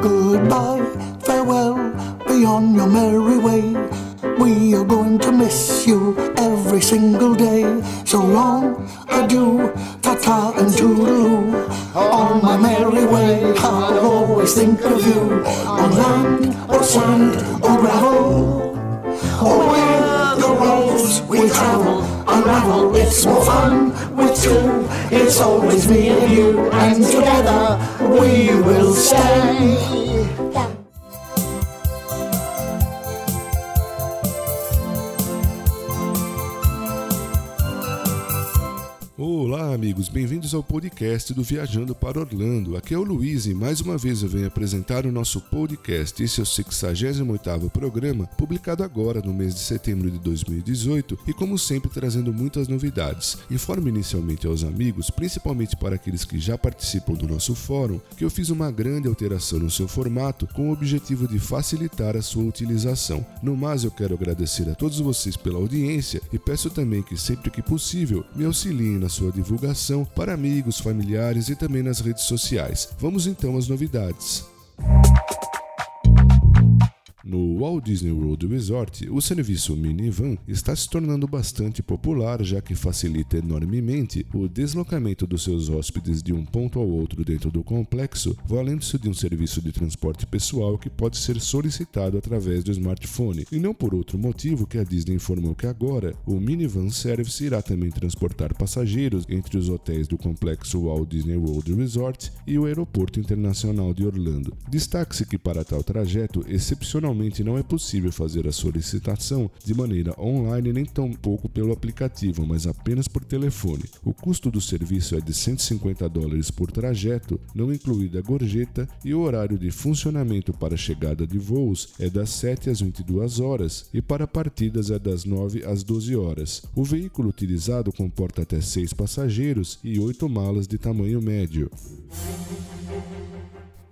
Goodbye, farewell, be on your merry way. We are going to miss you every single day. So long, adieu, ta-ta and toodaloo. On my merry way, I'll always think of you. On land or sand It's more fun with two. It's always me and you, and together we will stay. Olá, amigos, bem-vindos ao podcast do Viajando para Orlando. Aqui é o Luiz e mais uma vez eu venho apresentar o nosso podcast. Esse é o 68 programa, publicado agora no mês de setembro de 2018 e, como sempre, trazendo muitas novidades. Informo inicialmente aos amigos, principalmente para aqueles que já participam do nosso fórum, que eu fiz uma grande alteração no seu formato com o objetivo de facilitar a sua utilização. No mais, eu quero agradecer a todos vocês pela audiência e peço também que, sempre que possível, me auxiliem na sua divulgação para amigos, familiares e também nas redes sociais. Vamos então às novidades. No Walt Disney World Resort, o serviço minivan está se tornando bastante popular, já que facilita enormemente o deslocamento dos seus hóspedes de um ponto ao outro dentro do complexo, valendo-se de um serviço de transporte pessoal que pode ser solicitado através do smartphone. E não por outro motivo que a Disney informou que agora o Minivan Service irá também transportar passageiros entre os hotéis do complexo Walt Disney World Resort e o Aeroporto Internacional de Orlando. Destaque-se que para tal trajeto, excepcionalmente não é possível fazer a solicitação de maneira online nem tampouco pelo aplicativo, mas apenas por telefone. O custo do serviço é de 150 dólares por trajeto, não incluída a gorjeta, e o horário de funcionamento para chegada de voos é das 7 às 22 horas e para partidas é das 9 às 12 horas. O veículo utilizado comporta até 6 passageiros e 8 malas de tamanho médio.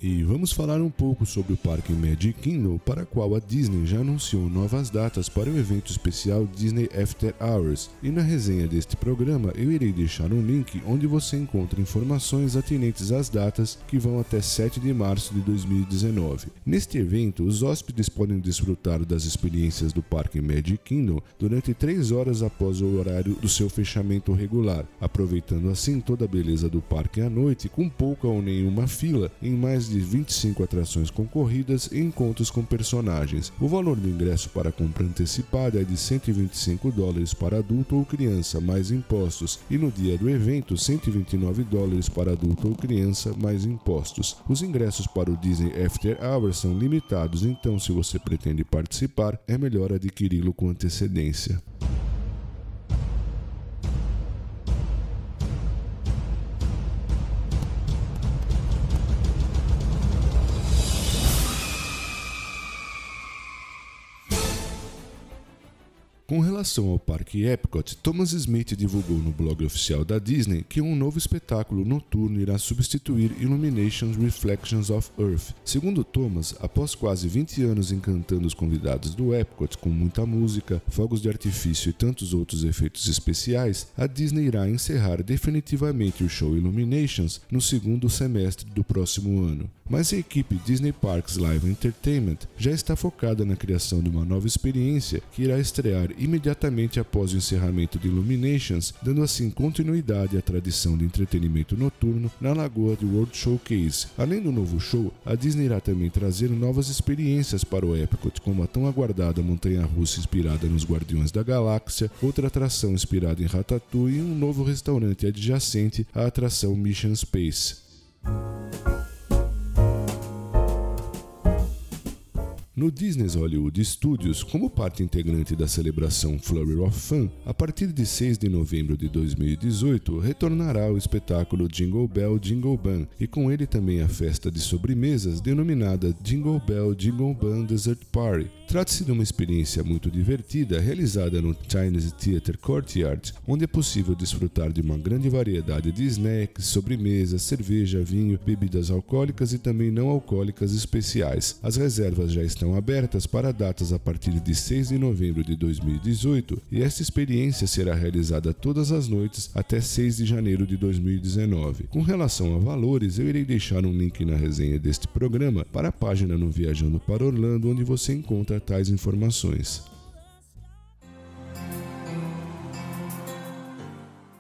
E vamos falar um pouco sobre o parque Magic Kingdom, para o qual a Disney já anunciou novas datas para o evento especial Disney After Hours. E na resenha deste programa eu irei deixar um link onde você encontra informações atinentes às datas que vão até 7 de março de 2019. Neste evento, os hóspedes podem desfrutar das experiências do parque Magic Kingdom durante 3 horas após o horário do seu fechamento regular, aproveitando assim toda a beleza do parque à noite com pouca ou nenhuma fila em mais de 25 atrações concorridas e encontros com personagens. O valor do ingresso para compra antecipada é de 125 dólares para adulto ou criança, mais impostos, e no dia do evento, 129 dólares para adulto ou criança, mais impostos. Os ingressos para o Disney After Hours são limitados, então, se você pretende participar, é melhor adquiri-lo com antecedência. Relação ao parque Epcot, Thomas Smith divulgou no blog oficial da Disney que um novo espetáculo noturno irá substituir Illuminations Reflections of Earth. Segundo Thomas, após quase 20 anos encantando os convidados do Epcot com muita música, fogos de artifício e tantos outros efeitos especiais, a Disney irá encerrar definitivamente o show Illuminations no segundo semestre do próximo ano. Mas a equipe Disney Parks Live Entertainment já está focada na criação de uma nova experiência que irá estrear imediatamente após o encerramento de Illuminations, dando assim continuidade à tradição de entretenimento noturno na Lagoa de World Showcase. Além do novo show, a Disney irá também trazer novas experiências para o Epcot, como a tão aguardada montanha-russa inspirada nos Guardiões da Galáxia, outra atração inspirada em Ratatouille e um novo restaurante adjacente à atração Mission Space. No Disney's Hollywood Studios, como parte integrante da celebração Flurry of Fun, a partir de 6 de novembro de 2018 retornará o espetáculo Jingle Bell Jingle Bun e com ele também a festa de sobremesas denominada Jingle Bell Jingle Bun Dessert Party, Trata-se de uma experiência muito divertida realizada no Chinese Theatre Courtyard, onde é possível desfrutar de uma grande variedade de snacks, sobremesas, cerveja, vinho, bebidas alcoólicas e também não alcoólicas especiais. As reservas já estão abertas para datas a partir de 6 de novembro de 2018 e esta experiência será realizada todas as noites até 6 de janeiro de 2019. Com relação a valores, eu irei deixar um link na resenha deste programa para a página no Viajando para Orlando, onde você encontra tais informações.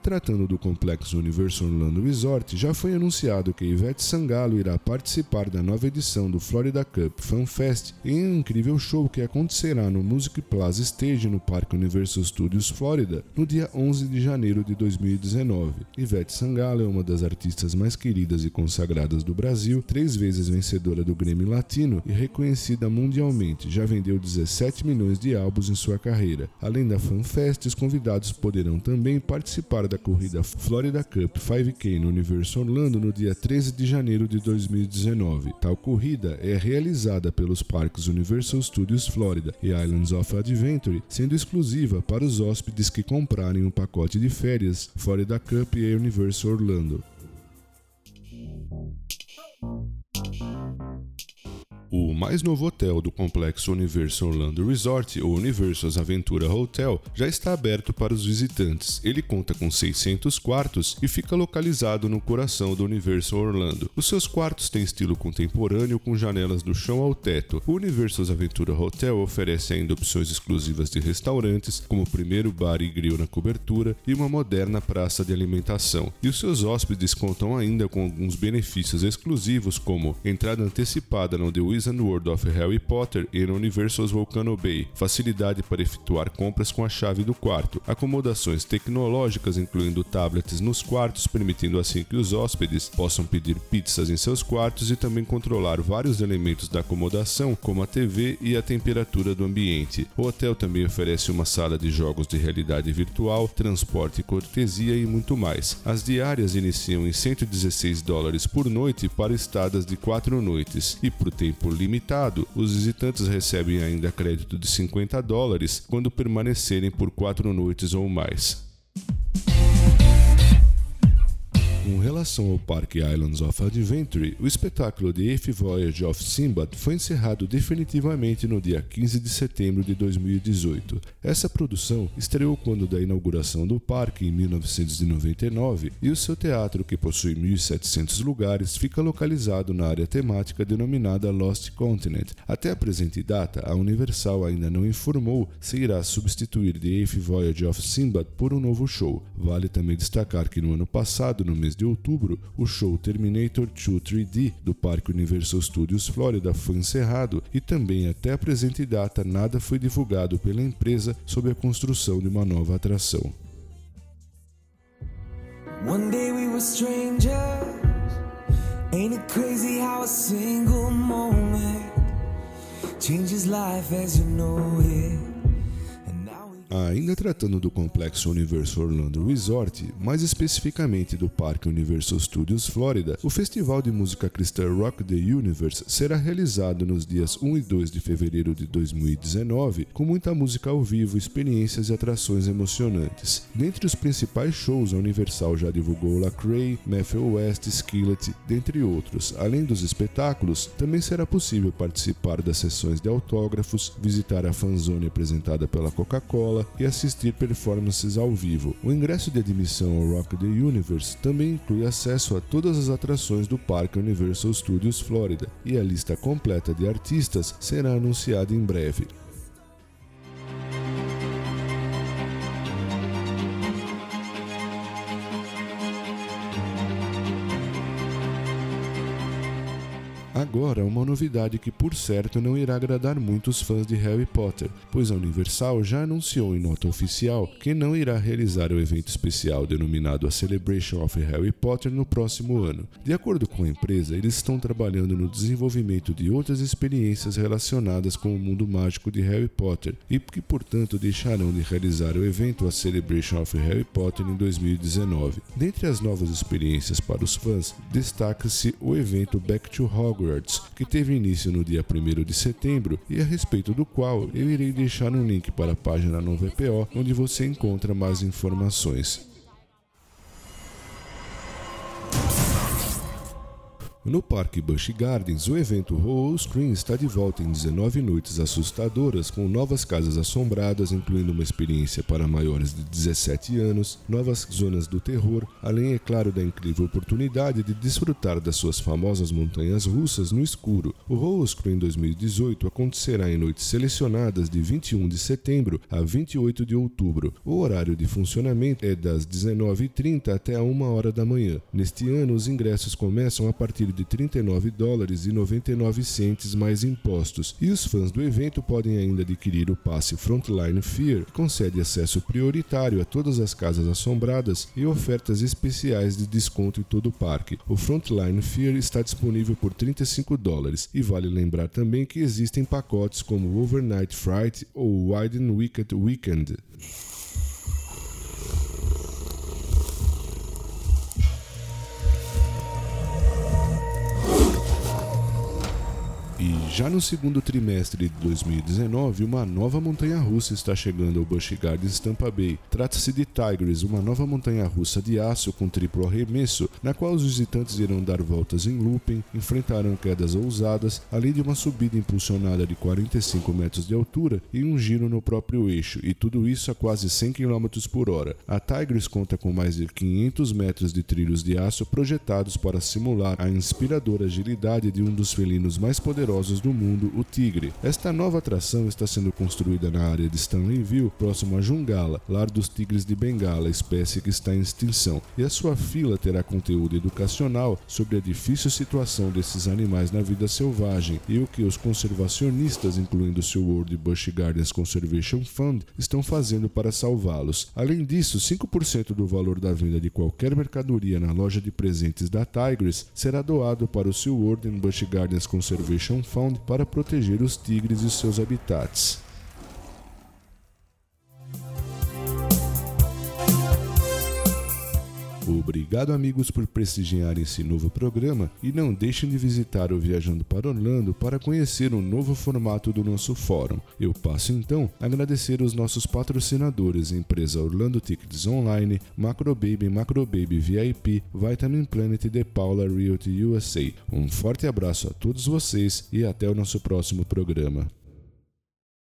Tratando do complexo Universo Orlando Resort, já foi anunciado que Ivete Sangalo irá participar da nova edição do Florida Cup Fan Fest em um incrível show que acontecerá no Music Plaza Stage no Parque Universal Studios Florida no dia 11 de janeiro de 2019. Ivete Sangalo é uma das artistas mais queridas e consagradas do Brasil, três vezes vencedora do Grêmio Latino e reconhecida mundialmente. Já vendeu 17 milhões de álbuns em sua carreira. Além da Fan Fest, os convidados poderão também participar da da corrida Florida Cup 5K no Universo Orlando no dia 13 de janeiro de 2019. Tal corrida é realizada pelos parques Universal Studios Florida e Islands of Adventure, sendo exclusiva para os hóspedes que comprarem um pacote de férias Florida Cup e Universo Orlando. O mais novo hotel do complexo Universal Orlando Resort, ou Universal's Aventura Hotel, já está aberto para os visitantes. Ele conta com 600 quartos e fica localizado no coração do Universal Orlando. Os seus quartos têm estilo contemporâneo com janelas do chão ao teto. O Universal's Aventura Hotel oferece ainda opções exclusivas de restaurantes, como o primeiro bar e grill na cobertura e uma moderna praça de alimentação. E os seus hóspedes contam ainda com alguns benefícios exclusivos, como entrada antecipada no The Wizard World of Harry Potter e no Universal's Volcano Bay, facilidade para efetuar compras com a chave do quarto, acomodações tecnológicas incluindo tablets nos quartos, permitindo assim que os hóspedes possam pedir pizzas em seus quartos e também controlar vários elementos da acomodação, como a TV e a temperatura do ambiente. O hotel também oferece uma sala de jogos de realidade virtual, transporte e cortesia e muito mais. As diárias iniciam em 116 dólares por noite para estadas de 4 noites e por tempo tempo limitado, os visitantes recebem ainda crédito de 50 dólares quando permanecerem por quatro noites ou mais. Com relação ao Parque Islands of Adventure, o espetáculo The Eighth Voyage of Sinbad foi encerrado definitivamente no dia 15 de setembro de 2018. Essa produção estreou quando da inauguração do parque em 1999 e o seu teatro, que possui 1.700 lugares, fica localizado na área temática denominada Lost Continent. Até a presente data, a Universal ainda não informou se irá substituir The Eighth Voyage of Sinbad por um novo show. Vale também destacar que no ano passado, no mês de outubro, o show Terminator 2 3D do Parque Universal Studios Florida foi encerrado e também até a presente data nada foi divulgado pela empresa sobre a construção de uma nova atração. One day we were strangers. Ain't it crazy how a single moment changes life as you know it? Ainda tratando do complexo Universal Orlando Resort, mais especificamente do Parque Universal Studios Florida, o festival de música cristã Rock the Universe será realizado nos dias 1 e 2 de fevereiro de 2019, com muita música ao vivo, experiências e atrações emocionantes. Dentre os principais shows, a Universal já divulgou Lecrae, Matthew West, Skillet, dentre outros. Além dos espetáculos, também será possível participar das sessões de autógrafos, visitar a fanzone apresentada pela Coca-Cola, e assistir performances ao vivo. O ingresso de admissão ao Rock the Universe também inclui acesso a todas as atrações do Parque Universal Studios Florida, e a lista completa de artistas será anunciada em breve. Agora, uma novidade que por certo não irá agradar muitos fãs de Harry Potter, pois a Universal já anunciou em nota oficial que não irá realizar o evento especial denominado a Celebration of Harry Potter no próximo ano. De acordo com a empresa, eles estão trabalhando no desenvolvimento de outras experiências relacionadas com o mundo mágico de Harry Potter e que, portanto, deixarão de realizar o evento a Celebration of Harry Potter em 2019. Dentre as novas experiências para os fãs, destaca-se o evento Back to Hogwarts Que teve início no dia 1 de setembro e a respeito do qual eu irei deixar um link para a página no VPO, onde você encontra mais informações. No Parque Busch Gardens, o evento Roll Screen está de volta em 19 noites assustadoras com novas casas assombradas, incluindo uma experiência para maiores de 17 anos, novas zonas do terror, além, é claro, da incrível oportunidade de desfrutar das suas famosas montanhas russas no escuro. O Roll Screen 2018 acontecerá em noites selecionadas de 21 de setembro a 28 de outubro. O horário de funcionamento é das 19h30 até a 1 hora da manhã. Neste ano, os ingressos começam a partir de 39 dólares e 99 centes mais impostos. E os fãs do evento podem ainda adquirir o passe Frontline Fear, que concede acesso prioritário a todas as casas assombradas e ofertas especiais de desconto em todo o parque. O Frontline Fear está disponível por 35 dólares e vale lembrar também que existem pacotes como Overnight Fright ou Wide and Wicked Weekend. E já no segundo trimestre de 2019, uma nova montanha-russa está chegando ao Busch Gardens Tampa Bay. Trata-se de Tigers, uma nova montanha-russa de aço com triplo arremesso, na qual os visitantes irão dar voltas em looping, enfrentarão quedas ousadas, além de uma subida impulsionada de 45 metros de altura e um giro no próprio eixo, e tudo isso a quase 100 km por hora. A Tigers conta com mais de 500 metros de trilhos de aço projetados para simular a inspiradora agilidade de um dos felinos mais poderosos do mundo, o tigre. Esta nova atração está sendo construída na área de Stanleyville, próximo a Jungala, lar dos tigres de Bengala, espécie que está em extinção, e a sua fila terá conteúdo educacional sobre a difícil situação desses animais na vida selvagem e o que os conservacionistas, incluindo o seu World Busch Gardens Conservation Fund, estão fazendo para salvá-los. Além disso, 5% do valor da venda de qualquer mercadoria na loja de presentes da Tigers será doado para o World Busch Gardens Conservation Conservation Fund para proteger os tigres e seus habitats. Obrigado, amigos, por prestigiar esse novo programa e não deixem de visitar o Viajando para Orlando para conhecer o novo formato do nosso fórum. Eu passo então a agradecer os nossos patrocinadores, empresa Orlando Tickets Online, Macrobaby, Macrobaby VIP, Vitamin Planet e The Paula Realty USA. Um forte abraço a todos vocês e até o nosso próximo programa.